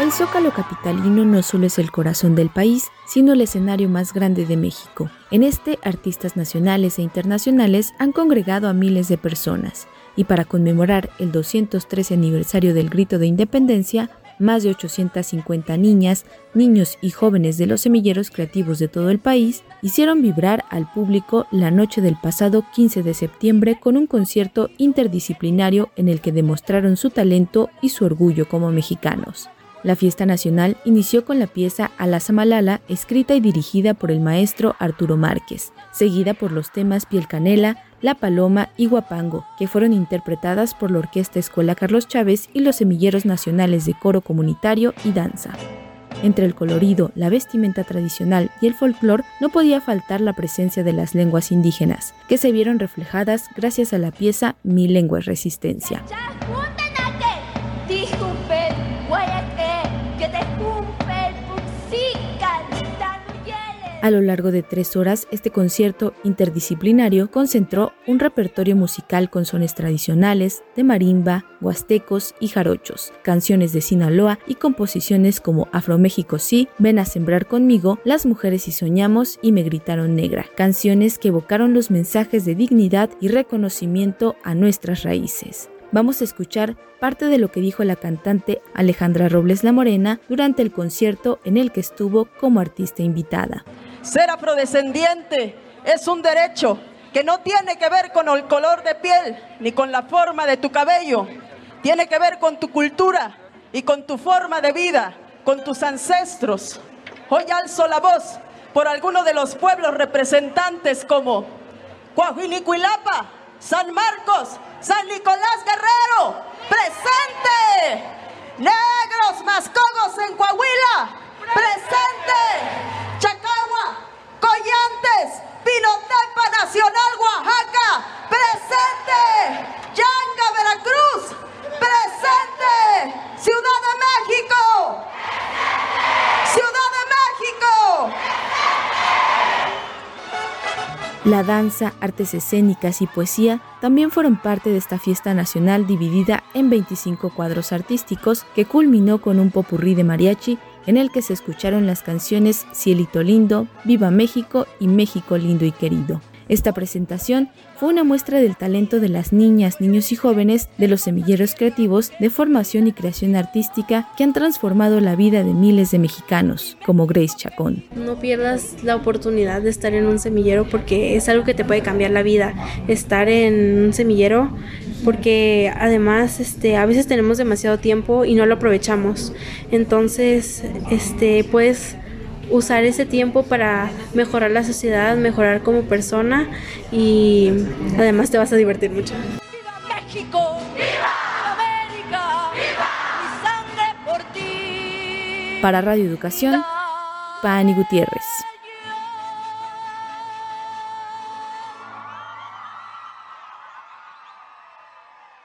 El Zócalo Capitalino no solo es el corazón del país, sino el escenario más grande de México. En este, artistas nacionales e internacionales han congregado a miles de personas. Y para conmemorar el 213 aniversario del Grito de Independencia, más de 850 niñas, niños y jóvenes de los semilleros creativos de todo el país hicieron vibrar al público la noche del pasado 15 de septiembre con un concierto interdisciplinario en el que demostraron su talento y su orgullo como mexicanos. La fiesta nacional inició con la pieza A la Samalala, escrita y dirigida por el maestro Arturo Márquez, seguida por los temas Piel Canela, La Paloma y Guapango, que fueron interpretadas por la Orquesta Escuela Carlos Chávez y los Semilleros Nacionales de Coro Comunitario y Danza. Entre el colorido, la vestimenta tradicional y el folclor no podía faltar la presencia de las lenguas indígenas, que se vieron reflejadas gracias a la pieza Mi lengua es resistencia. A lo largo de tres horas, este concierto interdisciplinario concentró un repertorio musical con sones tradicionales de marimba, huastecos y jarochos, canciones de Sinaloa y composiciones como Afro México Sí, Ven a sembrar conmigo, Las mujeres y soñamos y Me gritaron negra, canciones que evocaron los mensajes de dignidad y reconocimiento a nuestras raíces vamos a escuchar parte de lo que dijo la cantante Alejandra Robles La Morena durante el concierto en el que estuvo como artista invitada. Ser afrodescendiente es un derecho que no tiene que ver con el color de piel ni con la forma de tu cabello. Tiene que ver con tu cultura y con tu forma de vida, con tus ancestros. Hoy alzo la voz por algunos de los pueblos representantes como Coahuilicuilapa, San Marcos, San Nicolás Guerrero, presente. Negros Mascogos en Coahuila, La danza, artes escénicas y poesía también fueron parte de esta fiesta nacional dividida en 25 cuadros artísticos que culminó con un popurrí de mariachi en el que se escucharon las canciones Cielito Lindo, Viva México y México Lindo y Querido. Esta presentación fue una muestra del talento de las niñas, niños y jóvenes de los semilleros creativos de formación y creación artística que han transformado la vida de miles de mexicanos, como Grace Chacón. No pierdas la oportunidad de estar en un semillero porque es algo que te puede cambiar la vida. Estar en un semillero porque además este a veces tenemos demasiado tiempo y no lo aprovechamos. Entonces, este puedes usar ese tiempo para mejorar la sociedad, mejorar como persona y además te vas a divertir mucho. ¡Viva México! ¡Viva América! ¡Viva! Mi sangre por ti. Para Radio Educación, Pani Gutiérrez.